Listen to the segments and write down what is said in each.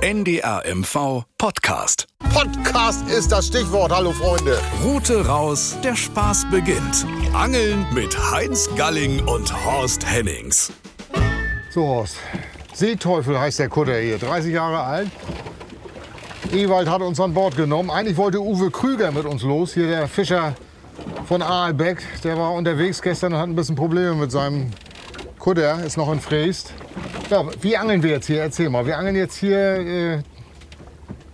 NDR MV Podcast. Podcast ist das Stichwort. Hallo Freunde. Route raus, der Spaß beginnt. Angeln mit Heinz Galling und Horst Hennings. So Horst, Seeteufel heißt der Kutter hier, 30 Jahre alt. Ewald hat uns an Bord genommen. Eigentlich wollte Uwe Krüger mit uns los, hier der Fischer von Aalbeck. Der war unterwegs gestern und hat ein bisschen Probleme mit seinem Kutter, ist noch in Freest. Ja, wie angeln wir jetzt hier? Erzähl mal. Wir angeln jetzt hier äh,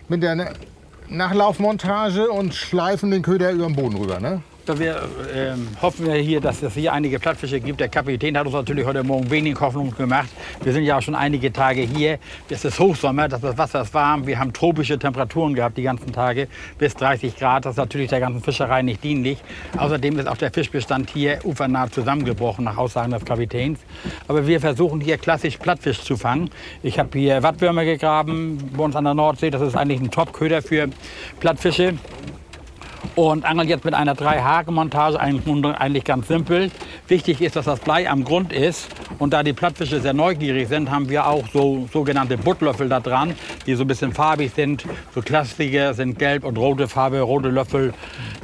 mit der Nachlaufmontage und schleifen den Köder über den Boden rüber, ne? Wir ähm, hoffen ja hier, dass es hier einige Plattfische gibt. Der Kapitän hat uns natürlich heute Morgen wenig Hoffnung gemacht. Wir sind ja auch schon einige Tage hier. Es ist Hochsommer, das Wasser ist warm. Wir haben tropische Temperaturen gehabt die ganzen Tage, bis 30 Grad. Das ist natürlich der ganzen Fischerei nicht dienlich. Außerdem ist auch der Fischbestand hier ufernah zusammengebrochen, nach Aussagen des Kapitäns. Aber wir versuchen hier klassisch Plattfisch zu fangen. Ich habe hier Wattwürmer gegraben bei uns an der Nordsee. Das ist eigentlich ein Top-Köder für Plattfische und angeln jetzt mit einer 3-Haken-Montage, eigentlich ganz simpel. Wichtig ist, dass das Blei am Grund ist und da die Plattfische sehr neugierig sind, haben wir auch so sogenannte Buttlöffel da dran, die so ein bisschen farbig sind. So klassische sind gelb und rote Farbe, rote Löffel.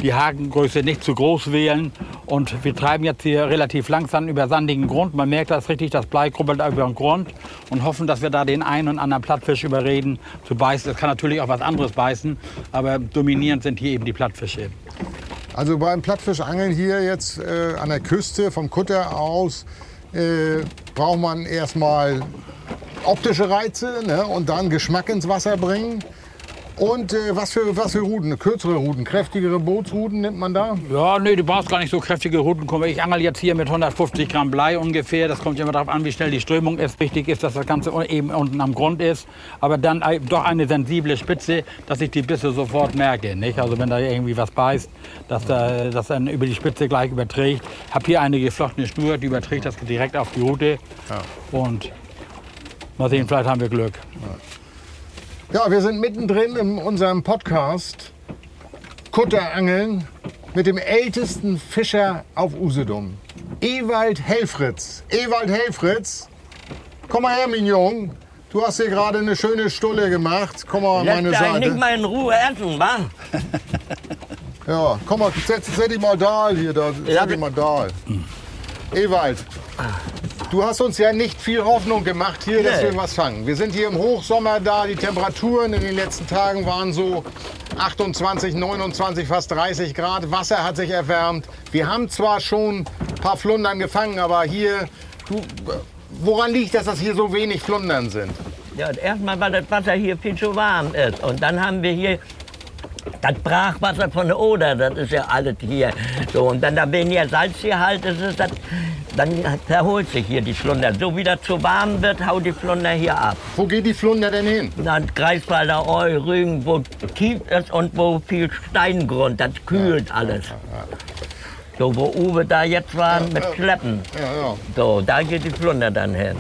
Die Hakengröße nicht zu groß wählen und wir treiben jetzt hier relativ langsam über sandigen Grund. Man merkt das richtig, das Blei krubbelt über den Grund und hoffen, dass wir da den einen und anderen Plattfisch überreden zu beißen. Es kann natürlich auch was anderes beißen, aber dominierend sind hier eben die Plattfische. Also beim Plattfischangeln hier jetzt äh, an der Küste vom Kutter aus äh, braucht man erstmal optische Reize ne? und dann Geschmack ins Wasser bringen. Und äh, was, für, was für Ruten? Kürzere Ruten, kräftigere Bootsruten nimmt man da? Ja, nee, du brauchst gar nicht so kräftige Ruten. Ich angel jetzt hier mit 150 Gramm Blei ungefähr. Das kommt immer darauf an, wie schnell die Strömung ist. Wichtig ist, dass das Ganze eben unten am Grund ist. Aber dann doch eine sensible Spitze, dass ich die Bisse sofort merke. Nicht? Also wenn da irgendwie was beißt, dass da, das dann über die Spitze gleich überträgt. Ich habe hier eine geflochtene Schnur, die überträgt das direkt auf die Route. Ja. Und mal sehen, vielleicht haben wir Glück. Ja. Ja, wir sind mittendrin in unserem Podcast Kutterangeln mit dem ältesten Fischer auf Usedom, Ewald Helfritz. Ewald Helfritz, komm mal her, Mignon. Du hast hier gerade eine schöne Stulle gemacht. Komm mal an meine Seite. nicht mal in Ruhe essen, wa? ja, komm mal, setz, setz dich mal da hier. Da, setz dich mal da. Ewald, Du hast uns ja nicht viel Hoffnung gemacht hier, dass wir was fangen. Wir sind hier im Hochsommer da. Die Temperaturen in den letzten Tagen waren so 28, 29, fast 30 Grad. Wasser hat sich erwärmt. Wir haben zwar schon ein paar Flundern gefangen, aber hier, du, woran liegt das, dass hier so wenig Flundern sind? Ja, erstmal, weil das Wasser hier viel zu warm ist. Und dann haben wir hier das Brachwasser von der Oder, das ist ja alles hier. So, und dann da weniger Salzgehalt ist, ist das, dann verholt sich hier die Flunder. So wie das zu warm wird, haut die Flunder hier ab. Wo geht die Flunder denn hin? Na, Greifswalder Eu, Rügen, wo tief ist und wo viel Steingrund, das kühlt ja, alles. Ja, ja, so, wo Uwe da jetzt war mit Schleppen. So, da geht die Flunder dann hin.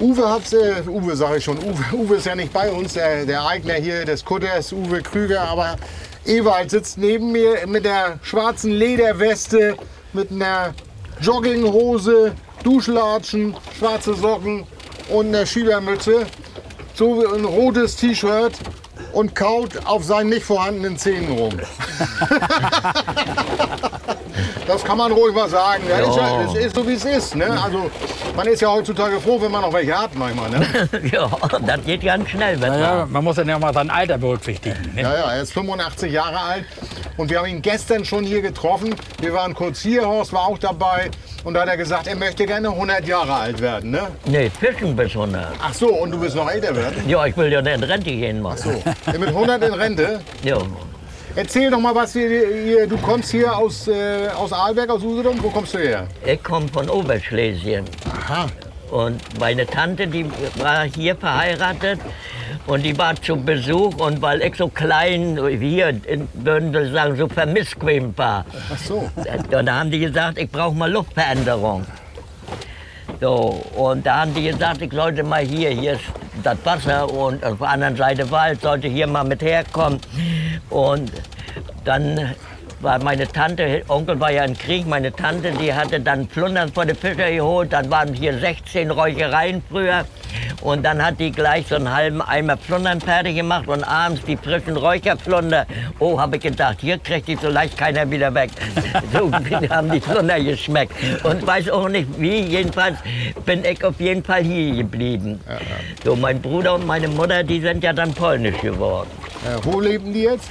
Uwe hat, äh, Uwe sage ich schon, Uwe, Uwe ist ja nicht bei uns, der, der Eigner hier des Kutters, Uwe Krüger, aber Ewald sitzt neben mir mit der schwarzen Lederweste, mit einer Jogginghose, Duschlatschen, schwarze Socken und einer Schiebermütze, so ein rotes T-Shirt und kaut auf seinen nicht vorhandenen Zähnen rum. das kann man ruhig mal sagen. Ja, ist ja, es ist so, wie es ist. Ne? Also, man ist ja heutzutage froh, wenn man noch welche hat manchmal. Ne? ja, das geht ganz schnell. Wenn ja, man muss dann ja mal sein Alter berücksichtigen. Ne? Ja, ja, er ist 85 Jahre alt und wir haben ihn gestern schon hier getroffen. Wir waren kurz hier, Horst war auch dabei. Und da hat er gesagt, er möchte gerne 100 Jahre alt werden, ne? Nee, fischen bis 100. Ach so, und du willst noch älter werden? Ja, ich will ja in Rente gehen. Mann. Ach so, mit 100 in Rente? Ja. Erzähl doch mal was, hier, hier, du kommst hier aus, äh, aus Aalberg, aus Usedom. Wo kommst du her? Ich komme von Oberschlesien. Aha. Und meine Tante, die war hier verheiratet und die war zu Besuch und weil ich so klein, hier würden wir sagen, so vermissquemt war. Ach so. Und da haben die gesagt, ich brauche mal Luftveränderung. So, und da haben die gesagt, ich sollte mal hier, hier ist das Wasser und auf der anderen Seite Wald, sollte hier mal mit herkommen. Und dann war meine Tante, Onkel war ja im Krieg, meine Tante, die hatte dann Plundern vor den Fischer geholt. Dann waren hier 16 Räuchereien früher. Und dann hat die gleich so einen halben Eimer Plundern fertig gemacht und abends die frischen Räucherplunder. Oh, habe ich gedacht, hier kriegt die so leicht keiner wieder weg. So haben die Plunder geschmeckt. Und weiß auch nicht wie, jedenfalls bin ich auf jeden Fall hier geblieben. So, mein Bruder und meine Mutter, die sind ja dann polnisch geworden. Ja, wo leben die jetzt?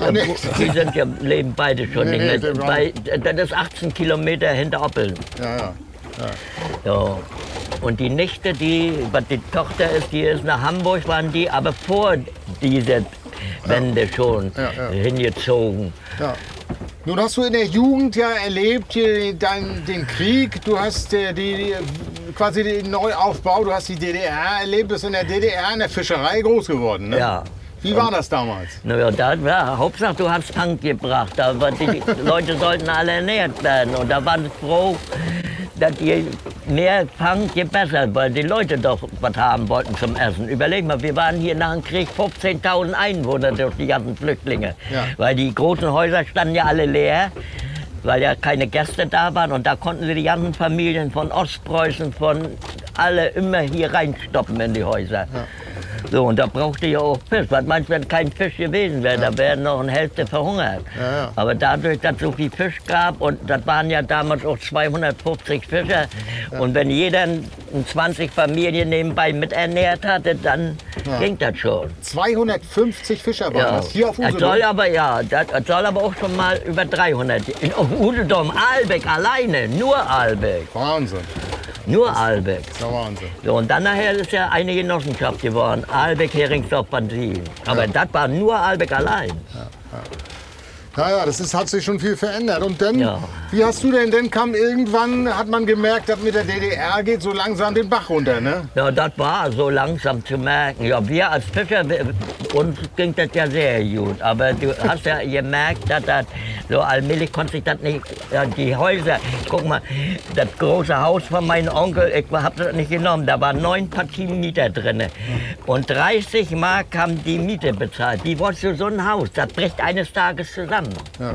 Ah, nee. Die sind ja, leben beide schon Nee, nicht nee, mehr. Bei, das ist 18 Kilometer hinter Oppeln. Ja, ja. Ja. Und die Nichte, die, was die Tochter ist, die ist nach Hamburg, waren die aber vor dieser Wende schon Ja, ja. hingezogen. Ja. Nun hast du in der Jugend ja erlebt dein, den Krieg, du hast äh, die, die, quasi den Neuaufbau, du hast die DDR erlebt, bist in der DDR in der Fischerei groß geworden. Ne? Ja. Wie war das damals? Naja, da, ja, Hauptsache du hast Tank gebracht. Aber die Leute sollten alle ernährt werden. Und da waren sie froh, dass je mehr Fang, je besser, weil die Leute doch was haben wollten zum Essen. Überleg mal, wir waren hier nach dem Krieg 15.000 Einwohner durch die ganzen Flüchtlinge. Ja. Weil die großen Häuser standen ja alle leer. Weil ja keine Gäste da waren und da konnten sie die ganzen Familien von Ostpreußen, von alle immer hier reinstoppen in die Häuser. So, und da brauchte ich auch Fisch. Was meinst du, wenn kein Fisch gewesen wäre? Da wäre noch eine Hälfte verhungert. Ja, ja. Aber dadurch, dass es so viel Fisch gab, und das waren ja damals auch 250 Fischer, und wenn jeder 20 Familien nebenbei miternährt hatte, dann ging das schon. 250 Fischer waren das hier auf das Usedom. soll aber, ja, das, das soll aber auch schon mal über 300. In, auf Usedom, Albeck alleine, nur Albeck, Wahnsinn, nur Albeck. das ist ja Wahnsinn. So, und dann nachher ist ja eine Genossenschaft geworden, Albeck, Heringsdorf, Bansin. Aber das war nur Albeck allein. Naja, das ist, hat sich schon viel verändert. Und dann, Ja. wie hast du denn, dann kam irgendwann, hat man gemerkt, dass mit der DDR geht so langsam den Bach runter, ne? Ja, das war so langsam zu merken. Ja, wir als Fischer, wir- uns ging das ja sehr gut. Aber du hast ja gemerkt, dass das so allmählich konnte sich das nicht, ja, die Häuser, guck mal, das große Haus von meinem Onkel, ich hab das nicht genommen, da waren neun Partien Mieter drin. Und 30 Mark haben die Miete bezahlt. Wie wolltest du so ein Haus? Das bricht eines Tages zusammen. Ja.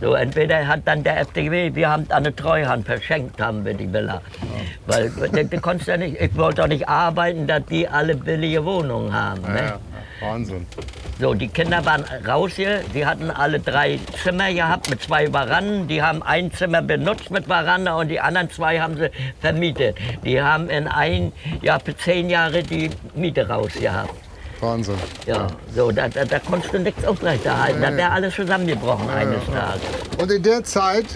So, entweder hat dann der FDW, wir haben eine Treuhand verschenkt, haben wir die Villa. Weil du, du konntest ja nicht, ich wollte doch nicht arbeiten, dass die alle billige Wohnungen haben. Ja, Ne? ja, Wahnsinn. So, die Kinder waren raus hier, die hatten alle drei Zimmer gehabt mit zwei Veranden. Die haben ein Zimmer benutzt mit Veranda und die anderen zwei haben sie vermietet. Die haben in ein Jahr für zehn Jahre die Miete raus gehabt. Wahnsinn. Ja, so, da, da, da konntest du nichts aufrechterhalten. Da wäre alles zusammengebrochen eines Tages. Und in der Zeit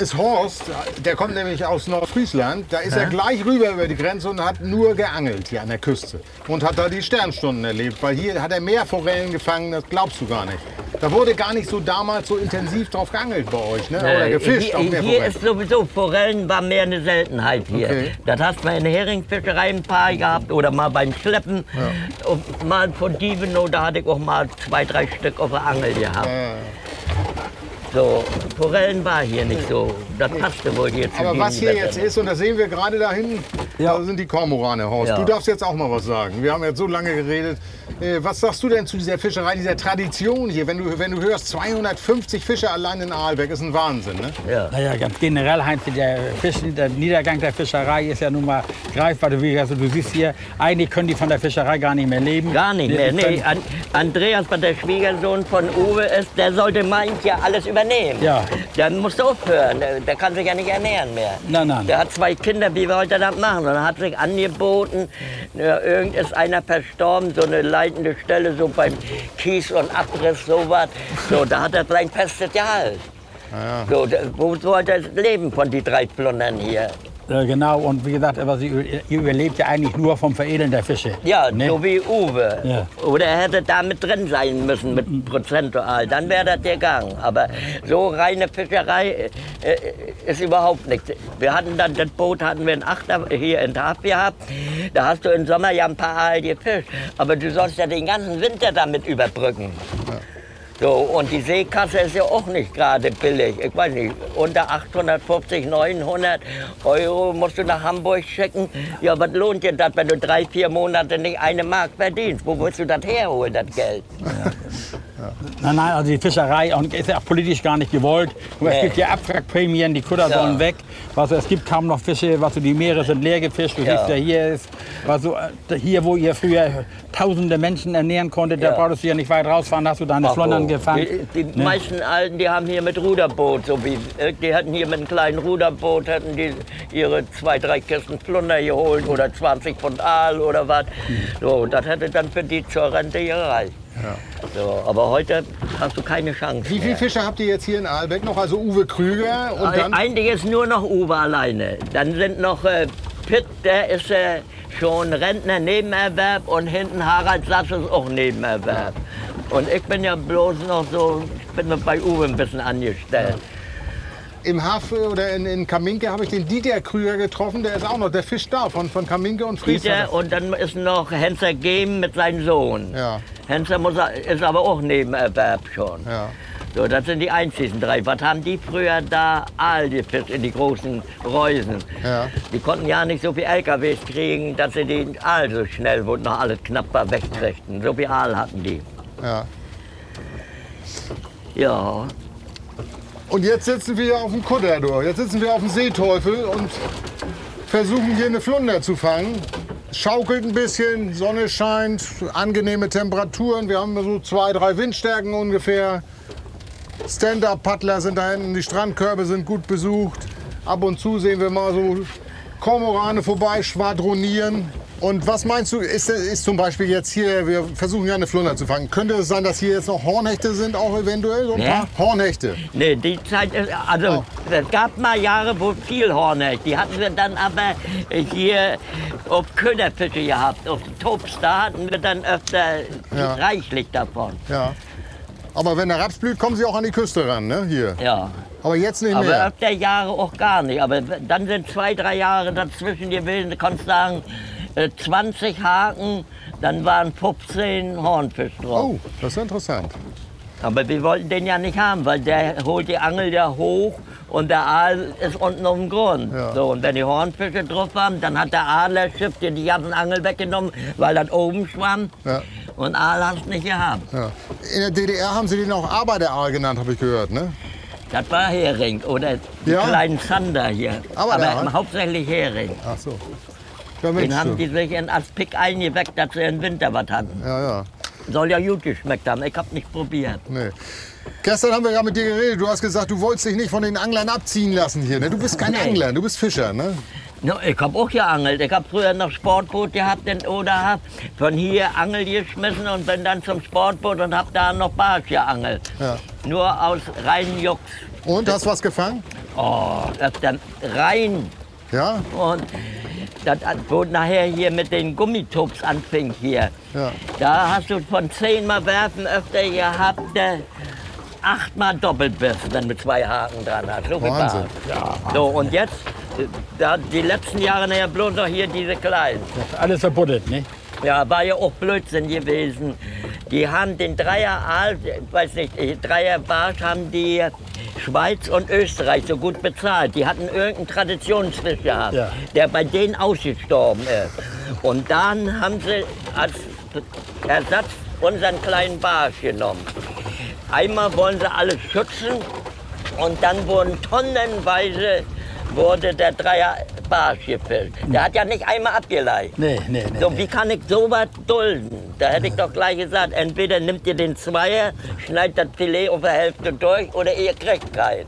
ist Horst, der kommt nämlich aus Nordfriesland, da ist er gleich rüber über die Grenze und hat nur geangelt hier an der Küste. Und hat da die Sternstunden erlebt, weil hier hat er mehr Forellen gefangen, das glaubst du gar nicht. Da wurde gar nicht so damals so intensiv drauf geangelt bei euch, ne? oder Äh, gefischt Hier, hier Forellen. ist sowieso, Forellen war mehr eine Seltenheit hier. Okay. Das hast du in der Heringsfischerei ein paar gehabt oder mal beim Schleppen. Und mal von Dievenow, da hatte ich auch mal zwei, drei Stück auf der Angel gehabt. So, Forellen war hier nicht so. Das passte wohl hier zu Aber was hier jetzt ist, und das sehen wir gerade da hinten, da sind die Kormorane, Horst. Ja. Du darfst jetzt auch mal was sagen. Wir haben jetzt so lange geredet. Äh, was sagst du denn zu dieser Fischerei, dieser Tradition hier? Wenn du, wenn du hörst, 250 Fischer allein in Aalbeck, ist ein Wahnsinn, ne? Ja. Naja, ganz generell, Heinz, der, Fisch, der Niedergang der Fischerei ist ja nun mal greifbar. Du, also, du siehst hier, eigentlich können die von der Fischerei gar nicht mehr leben. Gar nicht mehr. Nee, An Andreas, der Schwiegersohn von Uwe ist, der sollte meint ja alles übernehmen. Ja. Der muss aufhören. Der, kann sich ja nicht ernähren mehr. Nein, nein. Der hat zwei Kinder, wie wollte er das machen? Und er hat sich angeboten, ja, irgend ist einer verstorben, so eine leitende Stelle, so beim Kies und Abriss, sowas. So, da hat er sein festes Gehalt. So, da- wo sollte er leben von die drei Plundern hier? Äh, genau, und wie gesagt, aber sie überlebt ja eigentlich nur vom Veredeln der Fische. Ja, Ne? so wie Uwe. Ja. Oder er hätte da mit drin sein müssen, mit prozentual. Dann wäre das gegangen. Aber so reine Fischerei äh, äh, ist überhaupt nichts. Wir hatten dann, das Boot hatten wir in Achter hier in Taf gehabt. Da hast du im Sommer ja ein paar Aal gefischt. Aber du sollst ja den ganzen Winter damit überbrücken. So, und die Seekasse ist ja auch nicht gerade billig. Ich weiß nicht, unter 850, 900 Euro musst du nach Hamburg schicken. Ja, was lohnt dir das, wenn du drei, vier Monate nicht eine Mark verdienst? Wo willst du das herholen, das Geld? Nein, nein, also die Fischerei und ist ja auch politisch gar nicht gewollt. Und es Nee. gibt ja Abwrackprämien, die Kutter Ja. sollen weg. Was, es gibt kaum noch Fische, was, die Meere sind leer gefischt. Du Ja. siehst ja hier ist, was, so, äh, hier wo ihr früher tausende Menschen ernähren konntet, da Ja. brauchst du ja nicht weit rausfahren, hast du deine Flundern gefangen. Die, die Ne? meisten Alten, die haben hier mit Ruderboot, so wie äh, die hatten hier mit einem kleinen Ruderboot, hatten die ihre zwei, drei Kisten Plunder geholt oder 20 Pfund Aal oder was. So, und das hätte dann für die zur Rente gereicht. So, aber heute hast du keine Chance. Wie viele mehr. Fischer habt ihr jetzt hier in Aalbeck noch? Also Uwe Krüger und dann... Eigentlich ist nur noch Uwe alleine. Dann sind noch äh, Pitt, der ist äh, schon Rentner Nebenerwerb und hinten Harald Sass ist auch Nebenerwerb. Und ich bin ja bloß noch so, ich bin noch bei Uwe ein bisschen angestellt. Im Hafe oder in, in Kaminke habe ich den Dieter Krüger getroffen. Der ist auch noch, der fischt da von, von Kaminke und Fries. Dieter und dann ist noch Henser Gehm mit seinem Sohn. Ja. Henser muss, ist aber auch Nebenerwerb schon. Ja. So, das sind die einzigen drei. Was haben die früher da Aal gefischt in die großen Reusen? Ja. Die konnten ja nicht so viel LKWs kriegen, dass sie den Aal so schnell, wo noch alles knapp war, wegkriegten. So viel Aal hatten die. Ja. Ja, Und jetzt sitzen wir auf dem Kutter, du. Jetzt sitzen wir auf dem Seeteufel und versuchen hier eine Flunder zu fangen. Schaukelt ein bisschen, Sonne scheint, angenehme Temperaturen. Wir haben so zwei, drei Windstärken ungefähr. Stand-up-Paddler sind da hinten, die Strandkörbe sind gut besucht. Ab und zu sehen wir mal so Kormorane vorbei schwadronieren. Und was meinst du, ist, ist zum Beispiel jetzt hier, wir versuchen ja eine Flunder zu fangen. Könnte es sein, dass hier jetzt noch Hornhechte sind, auch eventuell? So ein paar Hornhechte. nee, die Zeit ist, also es gab mal Jahre, wo viel Hornecht. Die hatten wir dann aber hier auf Köderfische gehabt. Auf Tops, da hatten wir dann öfter Ja. reichlich davon. Ja. Aber wenn der Raps blüht, kommen sie auch an die Küste ran, ne? Hier. Ja. Aber jetzt nicht Aber mehr. öfter Jahre auch gar nicht. Aber dann sind zwei, drei Jahre dazwischen gewesen. Du kannst sagen, 20 Haken, dann waren 15 Hornfisch drauf. Oh, das ist interessant. Aber wir wollten den ja nicht haben, weil der holt die Angel ja hoch und der Aal ist unten auf dem Grund. Ja. So, und wenn die Hornfische drauf waren, dann hat der Adlerschiff dir die ganzen Angel weggenommen, weil das oben schwamm. Ja. Und Aal hast du nicht gehabt. Ja. In der DDR haben sie den auch Arbeiteraal genannt, habe ich gehört, ne? Das war Hering oder die Ja? kleinen Zander hier. Aber Aber, hauptsächlich Hering. Ach so. Den haben du. die sich in Aspik eingeweckt, dass sie im Winter was hatten. Ja, ja. Soll ja gut geschmeckt haben. Ich hab nicht probiert. Nee. Gestern haben wir ja mit dir geredet. Du hast gesagt, du wolltest dich nicht von den Anglern abziehen lassen hier. Ne? Du bist kein Nee. Angler, du bist Fischer, ne? No, ich hab auch geangelt. Ich hab früher noch Sportboot gehabt in Oder von hier Angel geschmissen und bin dann zum Sportboot und hab da noch Barsch geangelt. Ja. Nur aus reinen Jux. Und, hast was gefangen? Oh, das dann rein. Ja? Und das, wo nachher hier mit den Gummitops anfing hier. Ja. Da hast du von zehnmal werfen öfter gehabt, äh, achtmal Doppelbiss, wenn du zwei Haken dran hast. So viel Wahnsinn. Barsch. So, und jetzt, da, die letzten Jahre nachher bloß noch hier diese kleinen. Alles verbuddelt, ne? Ja, war ja auch Blödsinn gewesen. Die haben den Dreier weiß nicht, Dreier Barsch haben die Schweiz und Österreich so gut bezahlt. Die hatten irgendeinen Traditionsfisch gehabt, Ja. der bei denen ausgestorben ist. Und dann haben sie als Ersatz unseren kleinen Barsch genommen. Einmal wollen sie alles schützen und dann wurden tonnenweise wurde der Dreier Barsch gefischt. Der hat ja nicht einmal abgeleitet. Nee, nee, nee. So, wie kann ich sowas dulden? Da hätte ich doch gleich gesagt, entweder nimmt ihr den Zweier, schneidet das Filet auf der Hälfte durch oder ihr kriegt keinen.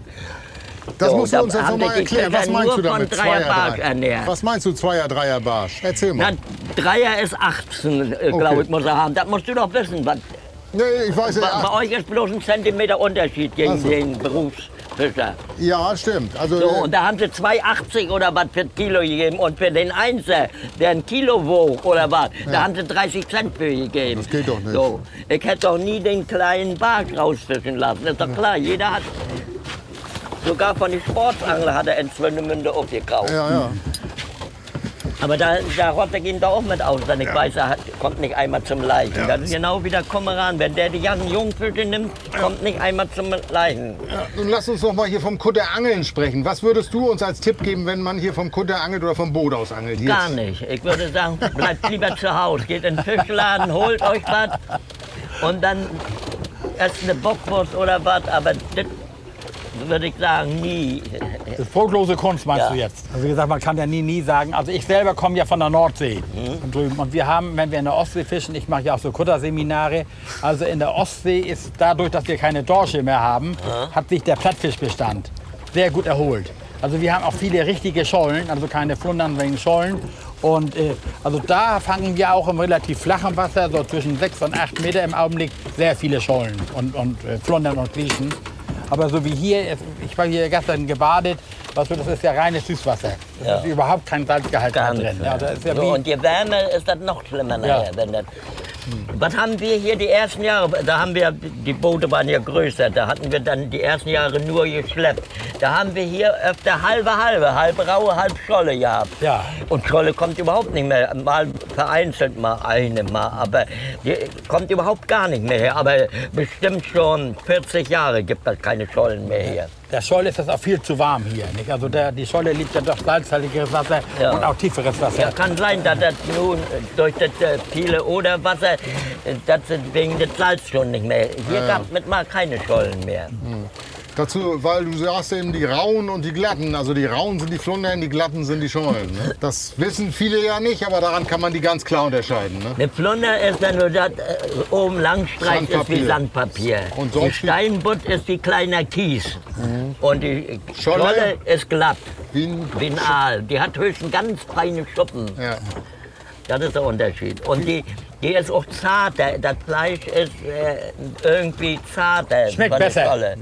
Das So, musst du uns jetzt haben noch mal sich die erklären. Was meinst du damit? Dreier Zweier, Barsch ernähren. Was meinst du, Zweier, Dreier Barsch? Erzähl Na, mal. Dreier ist 18, äh, glaube Okay. ich, muss er haben. Das musst du doch wissen. Was, Nee, ich weiß bei, ja. bei euch ist bloß ein Zentimeter Unterschied gegen Ach so. den Berufsfischer. Ja, stimmt. Also, So, äh, und da haben sie 2,80 oder was für ein Kilo gegeben. Und für den Einser, der ein Kilo wog oder was, da haben sie 30 Cent für gegeben. Das geht doch nicht. So, ich hätte doch nie den kleinen Barsch rausfischen lassen. Das ist doch klar, jeder hat. Sogar von den Sportsangler hat er in Swinemünde aufgekauft. ja, ja. Aber da, da rotte ihn doch auch mit aus, denn ich weiß, er hat, kommt nicht einmal zum Leichen. Das ist genau wie der Kummeran. Wenn der die ganzen Jungfische nimmt, kommt nicht einmal zum Leichen. Nun lass uns doch mal hier vom Kutter Angeln sprechen. Was würdest du uns als Tipp geben, wenn man hier vom Kutter angelt oder vom Boot aus angelt? Hier Gar jetzt. nicht. Ich würde sagen, bleibt lieber zu Hause. Geht in den Fischladen, holt euch was und dann esse eine Bockwurst oder was, aber das würde ich sagen, nie. Das ist brotlose Kunst, meinst Ja. du jetzt? Also wie gesagt, man kann ja nie, nie sagen. Also ich selber komme ja von der Nordsee von drüben. Und wir haben, wenn wir in der Ostsee fischen, ich mache ja auch so Kutterseminare, also in der Ostsee ist dadurch, dass wir keine Dorsche mehr haben, hat sich der Plattfischbestand sehr gut erholt. Also wir haben auch viele richtige Schollen, also keine Flundern, sondern Schollen. Und äh, also da fangen wir auch im relativ flachen Wasser, so zwischen 6 und 8 Meter im Augenblick, sehr viele Schollen und, und äh, Flundern und Griechen. Aber so wie hier, ich war hier gestern gebadet, was das ist ja reines Süßwasser. Da Ja. ist überhaupt kein Salzgehalt Gar drin. Ja, das so, und je wärmer ist das noch schlimmer nachher. Wenn das was haben wir hier die ersten Jahre? Da haben wir, die Boote waren ja größer, da hatten wir dann die ersten Jahre nur geschleppt. Da haben wir hier öfter halbe halbe, halb raue, halb Scholle gehabt. Ja. Und Scholle kommt überhaupt nicht mehr. Mal vereinzelt mal eine mal, aber die kommt überhaupt gar nicht mehr her. Aber bestimmt schon 40 Jahre gibt es keine Schollen mehr hier. Der Scholl ist das auch viel zu warm hier. Nicht? Also der, die Scholle liebt ja doch salzhaltigeres Wasser Ja. und auch tieferes Wasser. Ja, kann sein, dass das nun durch das äh, viele Oderwasser, äh, das wegen des Salz schon nicht mehr. Hier gab es mit mal keine Schollen mehr. Dazu, weil du sagst eben die Rauen und die Glatten. Also die Rauen sind die Flundern, die Glatten sind die Schollen. Ne? Das wissen viele ja nicht, aber daran kann man die ganz klar unterscheiden. Ne? Eine Flunder ist dann nur das, äh, oben langstreich ist wie Sandpapier. Und die Steinbutt ist wie kleiner Kies. Und die Scholle? Scholle ist glatt, Wie ein, wie ein Aal. Die hat höchstens ganz feine Schuppen. ja. Das ist der Unterschied. Und die, die ist auch zarter. Das Fleisch ist äh, irgendwie zarter. Schmeckt von der besser. Scholle.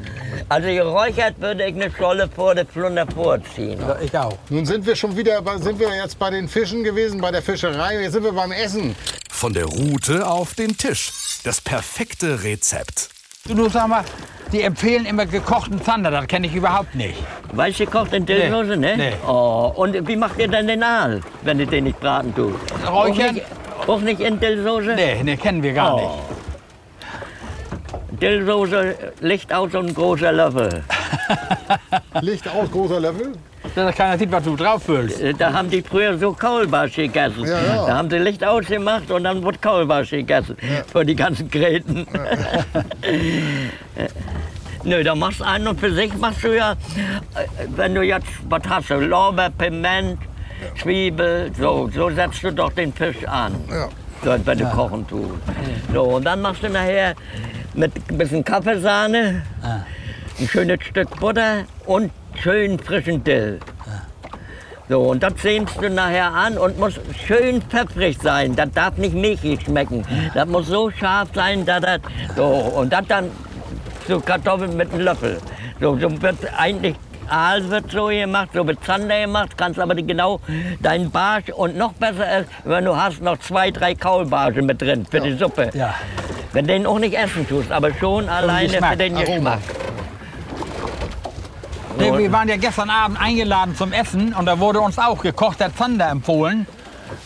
Also geräuchert würde ich eine Scholle vor der Flunder vorziehen. Ja, ich auch. Nun sind wir schon wieder, bei, sind wir jetzt bei den Fischen gewesen, bei der Fischerei. Jetzt sind wir beim Essen. Von der Route auf den Tisch. Das perfekte Rezept. Du nur sag mal, die empfehlen immer gekochten Zander, das kenne ich überhaupt nicht. Weiß gekocht in Dillsoße, ne? Nee. Oh, und wie macht ihr denn den Aal, wenn ihr den nicht braten tut? Räuchern? Auch nicht, auch nicht in Dillsoße? Nee, nee, kennen wir gar Oh. nicht. Dillsoße, Licht aus und großer Löffel. Licht aus, großer Löffel. Dass keiner sieht, was du drauf füllst. Äh, Da haben die früher so Kaulbarsch gegessen. Ja, ja. Da haben sie Licht ausgemacht und dann wurde Kaulbarsch gegessen. Für die ganzen Gräten. Nö, da machst du einen und für sich machst du ja, äh, wenn du jetzt, was hast du, Lorbeer, Piment, Zwiebel, so, so setzt du doch den Fisch an. Ja. So, wenn du kochen tust. So, und dann machst du nachher mit ein bisschen Kaffeesahne, ein schönes Stück Butter und schön frischen Dill. So, und das sehnst du nachher an und muss schön pfeffrig sein. Das darf nicht milchig schmecken. Das muss so scharf sein, dass das. So, und das dann so Kartoffeln mit einem Löffel. So, so wird eigentlich. Aal wird so gemacht, so wird Zander gemacht, kannst aber genau deinen Barsch und noch besser ist, wenn du hast noch zwei, drei Kaulbarsche mit drin für die Suppe. Ja. Wenn du den auch nicht essen tust, aber schon alleine Geschmack, für den. Geschmack. Nee, wir waren ja gestern Abend eingeladen zum Essen und da wurde uns auch gekochter Zander empfohlen.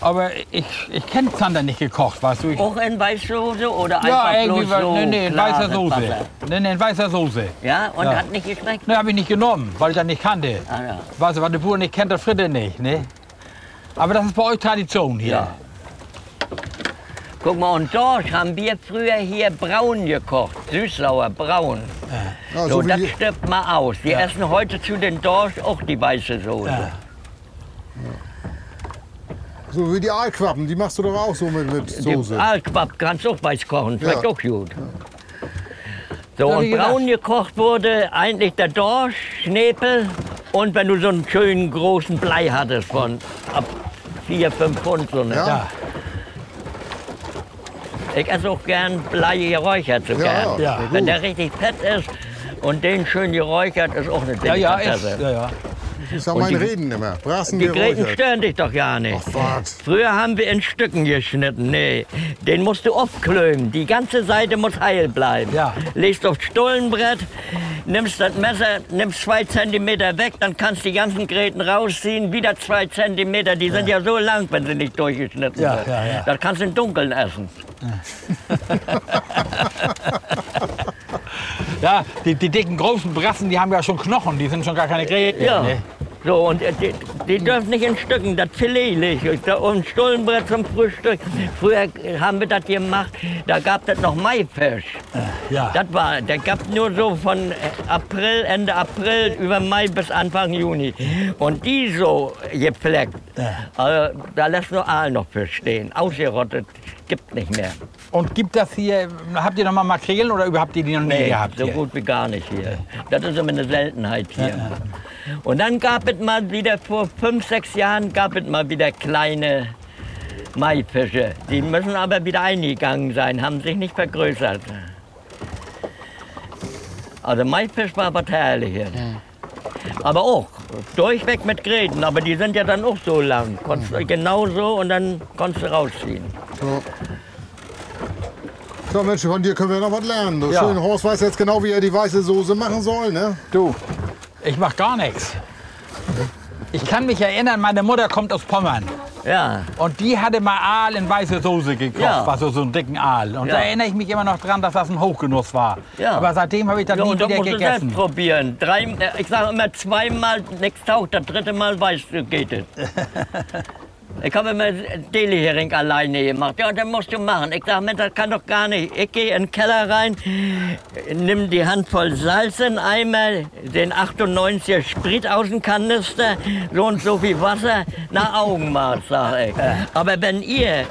Aber ich, ich kenne Zander nicht gekocht, weißt du. Ich, Auch in Weißsoße oder ja, einfach irgendwie, bloß was- so nee, nee, in weißer Soße. Wasser? Nee, nee, in weißer Soße. Ja, und Ja. hat nicht geschmeckt? Ne, habe ich nicht genommen, weil ich das nicht kannte. Ah, ja. Weißt du, was der Bauer nicht kennt, das fritte nicht, ne? Aber das ist bei euch Tradition hier. Ja. Guck mal, und Dorsch haben wir früher hier braun gekocht, süßsauer braun. Ja, So, so wie das die, stirbt mal aus. Die essen heute zu den Dorsch auch die weiße Soße. Ja. So wie die Aalquappen, die machst du doch auch so mit, mit Die Soße. Aalquapp kannst du auch weiß kochen, schmeckt Ja. auch gut. So, und braun gekocht wurde eigentlich der Dorsch, Schnepel und wenn du so einen schönen großen Blei hattest von ab 4, 5 Pfund. So eine. Ja. Ich esse auch gern Blei geräuchert so Ja, gern. ja, Wenn der richtig fett ist und den schön geräuchert, ist auch eine Ja, ja, ist, Delikatesse. ja, ja. Ich sag Und mein die- Reden immer. Brassen Die Gräten stören dich doch gar nicht. Ach, was? Früher haben wir in Stücken geschnitten. Nee, den musst du aufklömen. Die ganze Seite muss heil bleiben. Ja. Legst aufs Stullenbrett, nimmst das Messer, nimmst zwei Zentimeter weg, dann kannst du die ganzen Gräten rausziehen. Wieder zwei Zentimeter. Die sind ja, so lang, wenn sie nicht durchgeschnitten Ja, sind. ja, ja. Das kannst du im Dunkeln essen. Ja, die, die dicken großen Brassen, die haben ja schon Knochen, die sind schon gar keine Gräten. Ja. Ne? So, und äh, die, Die dürfen nicht in Stücken, das Filet. Da- Und Stullenbrett zum Frühstück. Früher haben wir das gemacht, da gab es noch Maifisch. Ja. Das war, der gab nur so von äh, April, Ende April über Mai bis Anfang Juni. Und die so gepflegt. Also, da lässt nur Aal noch Fisch stehen. Ausgerottet, gibt nicht mehr. Und gibt das hier, habt ihr noch mal Makrelen oder überhaupt die noch nie Nee, gehabt? so hier? gut wie gar nicht hier. Das ist immer eine Seltenheit hier. Und dann gab es mal wieder, vor fünf, sechs Jahren, gab es mal wieder kleine Maifische. Die müssen aber wieder eingegangen sein, haben sich nicht vergrößert. Also Maifisch war was Herrliches. Aber auch durchweg mit Gräten, aber die sind ja dann auch so lang. Konntest, du Genau so und dann konntest du rausziehen. So, Mensch, von dir können wir noch was lernen. Ja. schöne Horst weiß jetzt genau, wie er die weiße Soße machen soll, ne? Du, ich mach gar nichts. Ich kann mich erinnern, meine Mutter kommt aus Pommern. Ja, Und die hatte mal Aal in weiße Soße gekocht, Ja. was so, so einen dicken Aal. Und Ja. da erinnere ich mich immer noch dran, dass das ein Hochgenuss war. Ja. Aber seitdem habe ich das Ja, nie und wieder musst du selbst gegessen. probieren. Drei, äh, ich sage immer zweimal, nichts taucht, das dritte Mal weißt du, geht es. Ich habe immer Delihering alleine gemacht. Ja, das musst du machen. Ich sage, Mensch, das kann doch gar nicht. Ich gehe in den Keller rein, nimm die Handvoll Salz in Eimer, den 98er Sprit aus dem Kanister, so und so viel Wasser, nach Augenmaß, sage ich. Aber wenn ihr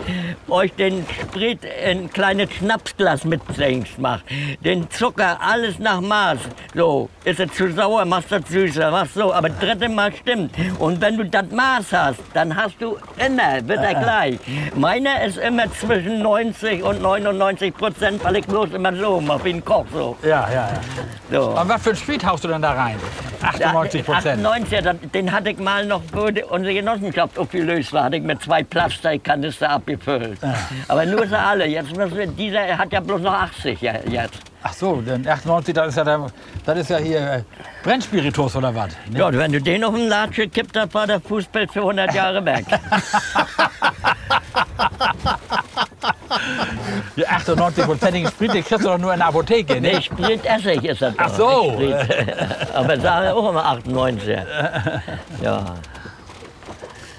euch den Sprit in ein kleines Schnapsglas mittrinkt macht, den Zucker, alles nach Maß, so, ist es zu sauer, machst das süßer, machst so, aber dritte Mal stimmt. Und wenn du das Maß hast, dann hast du immer, wird er gleich. Meiner ist immer zwischen 90 und 99 Prozent, weil ich bloß immer so mache, wie ein Koch so. Ja, ja, ja. so. Und was für ein Sprit haust du denn da rein? 98 Prozent. 98, das- den hatte ich mal noch, wo die- unsere Genossenschaft aufgelöst war, hatte ich mit zwei Plastikkanister abgefüllt. Aber nur so alle. Jetzt müssen wir, dieser hat ja bloß noch 80 ja, jetzt. Ach so, denn 98, das ist ja, der, das ist ja hier äh, Brennspiritus oder was? Ne? Ja, und wenn du den auf den Latsche kippst, dann war der Fußball für 100 Jahre weg. Die 98-prozentigen Sprit, die kriegst du doch nur in der Apotheke, ne? Nee, Spritessig ist das. Ach doch, so. nicht Sprit. Aber sage auch immer 98. Ja.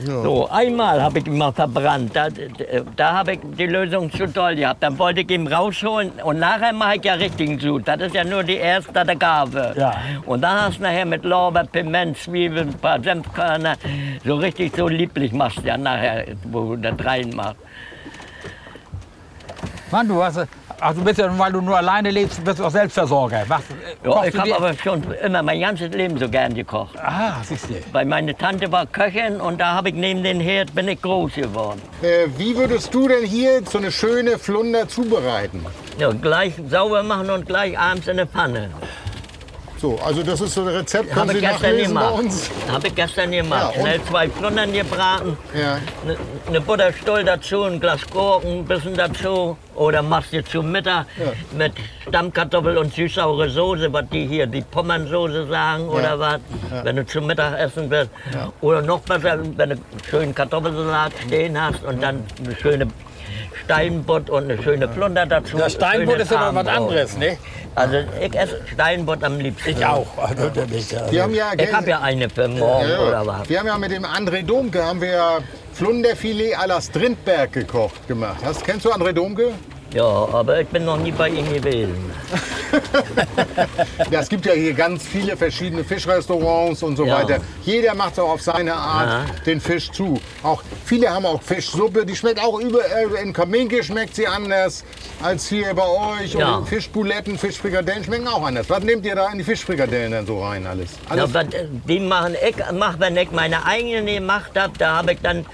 So, einmal habe ich ihn mal verbrannt. Da, da habe ich die Lösung zu toll gehabt. Dann wollte ich ihn rausholen und nachher mache ich ja richtigen Sud. Das ist ja nur die erste der Gabe. Ja. Und dann hast du nachher mit Lorbeer, Piment, Zwiebeln, ein paar Senfkörner so richtig so lieblich machst du ja nachher, wo du das reinmachst. Mann, du hast, ach, du bist ja, weil du nur alleine lebst, bist du auch Selbstversorger. Machst, äh, Ja, ich habe aber schon immer mein ganzes Leben so gern gekocht. Ah, siehst du. Weil meine Tante war Köchin und da habe ich neben den Herd bin ich groß geworden. Äh, wie würdest du denn hier so eine schöne Flunder zubereiten? Ja, gleich sauber machen und gleich abends in eine Pfanne. So, also das ist so ein Rezept, können Habe Sie ich gestern nachlesen bei gemacht. uns? Habe ich gestern gemacht. Ja, und? Schnell zwei Flundern gebraten, Ja. ne- eine Butterstull dazu, ein Glas Gurken, ein bisschen dazu. Oder machst du zum Mittag Ja. mit Stammkartoffel und süßsaure Soße, was die hier die Pommernsoße sagen oder was, wenn du zum Mittag essen willst. Oder noch besser, wenn du einen schönen Kartoffelsalat stehen hast und dann eine schöne Steinbutt und eine schöne Flunder dazu. Das Steinbutt ist aber was anderes, ne? Also ich esse Steinbutt am liebsten. Ich auch. Also, ist Wir haben ja, Ich habe ja eine für morgen Ja, oder was. Wir haben ja mit dem André Domke haben wir Flunderfilet à la Strindberg gekocht gemacht. Hast, kennst du André Domke? Ja, aber ich bin noch nie bei ihm gewesen. Ja, es gibt ja hier ganz viele verschiedene Fischrestaurants und so Ja. weiter. Jeder macht so auf seine Art Ja. den Fisch zu. Auch viele haben auch Fischsuppe, die schmeckt auch überall. In Kaminke schmeckt sie anders als hier bei euch. Ja. Und Fischbuletten, Fischfrikadellen schmecken auch anders. Was nehmt ihr da in die Fischfrikadellen dann so rein alles? Ja, alles was, äh, die machen ich, mach, wenn ich meine eigenen gemacht habe, da habe ich dann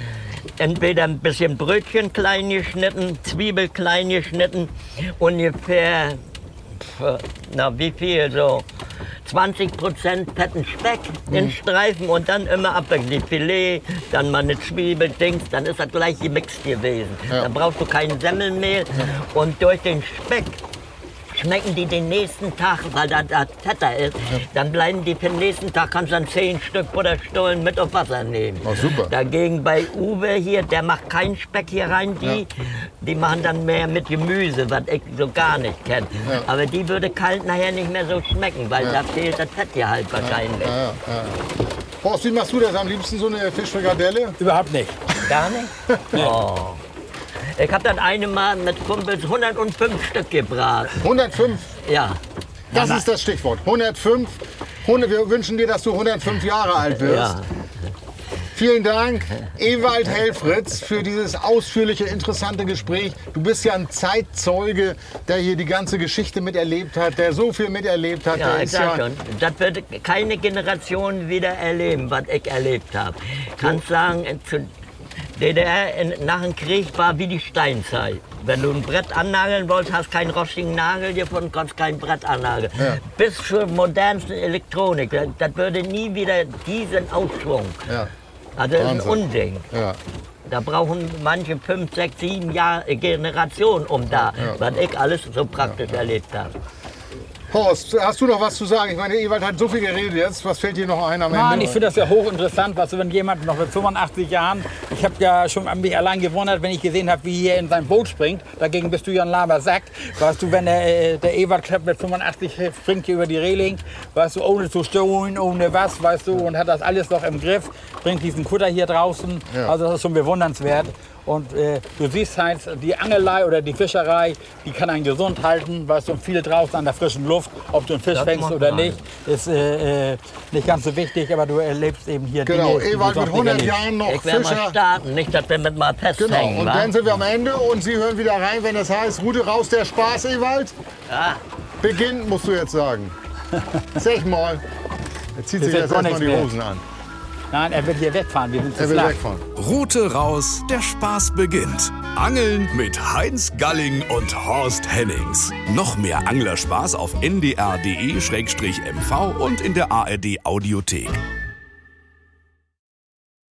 entweder ein bisschen Brötchen klein geschnitten, Zwiebel klein geschnitten, ungefähr, na wie viel, so 20 Prozent fetten Speck in Streifen und dann immer abwechselnd Filet, dann mal eine Zwiebel, Dings, dann ist das gleich gemixt gewesen. Ja. Dann brauchst du kein Semmelmehl und durch den Speck schmecken die den nächsten Tag, weil da, da fetter ist, dann bleiben die für den nächsten Tag, kannst dann zehn Stück Butterstollen mit auf Wasser nehmen. Oh, super. Dagegen bei Uwe hier, der macht keinen Speck hier rein, die, die machen dann mehr mit Gemüse, was ich so gar nicht kenne. Ja. Aber die würde kalt nachher nicht mehr so schmecken, weil da fehlt das Fettgehalt wahrscheinlich. Ja, ja. Horst, wie machst du das am liebsten, so eine Fischfrikadelle? Überhaupt nicht. Gar nicht? Oh. Ich habe dann eine Mal mit Kumpels 105 Stück gebraten. 105, Ja. das ist das Stichwort. 105. 100, wir wünschen dir, dass du 105 Jahre alt wirst. Ja. Vielen Dank, Ewald Helfritz, für dieses ausführliche, interessante Gespräch. Du bist ja ein Zeitzeuge, der hier die ganze Geschichte miterlebt hat, der so viel miterlebt hat. Ja, ich sag ja, schon, das wird keine Generation wieder erleben, was ich erlebt habe. Kannst sagen, zu DDR in, nach dem Krieg war wie die Steinzeit. Wenn du ein Brett annageln wolltest, hast keinen rostigen Nagel gefunden, konntest kein Brett annageln. Ja. Bis zur modernsten Elektronik. Das, würde nie wieder diesen Aufschwung. ja, Also ist ein Wahnsinn. Unding. ja. Da brauchen manche fünf, sechs, sieben Jahre Generationen, um da, was ich alles so praktisch erlebt habe. Horst, hast du noch was zu sagen? Ich meine, Ewald hat so viel geredet jetzt. Was fällt dir noch ein am Nein, Ende? ich finde das ja hochinteressant, was wenn jemand noch mit 85 Jahren, ich habe ja schon an mich allein gewundert, wenn ich gesehen habe, wie er in sein Boot springt. Dagegen bist du ja ein lahmer Sack. Weißt du, wenn der, äh, der Ewald Klepp mit 85 springt hier über die Reling, weißt du, ohne zu stehen, ohne was, weißt du, und hat das alles noch im Griff, bringt diesen Kutter hier draußen. Ja. Also das ist schon bewundernswert. Und äh, du siehst halt, die Angelei oder die Fischerei, die kann einen gesund halten, weißt du, viel draußen an der frischen Luft, ob du einen Fisch Das fängst oder nicht, ist äh, äh, nicht ganz so wichtig, aber du erlebst eben hier Genau, Dinge, die du Ewald mit sonst nicht 100 erlebst. Jahren noch Ich werde mal Fischer. starten, nicht, dass wir mit mal festhängen. Genau, und wa? dann sind wir am Ende und Sie hören wieder rein, wenn es heißt, Route raus, der Spaß, Ewald. Ja. Beginnt, musst du jetzt sagen. Sag mal. Jetzt zieht Das sich gar erstmal die. Hosen an. Nein, er wird hier wegfahren, wir sind zu Er will flach. wegfahren. Route raus, der Spaß beginnt. Angeln mit Heinz Galling und Horst Hennings. Noch mehr Anglerspaß auf ndr.de-mv und in der ARD Audiothek.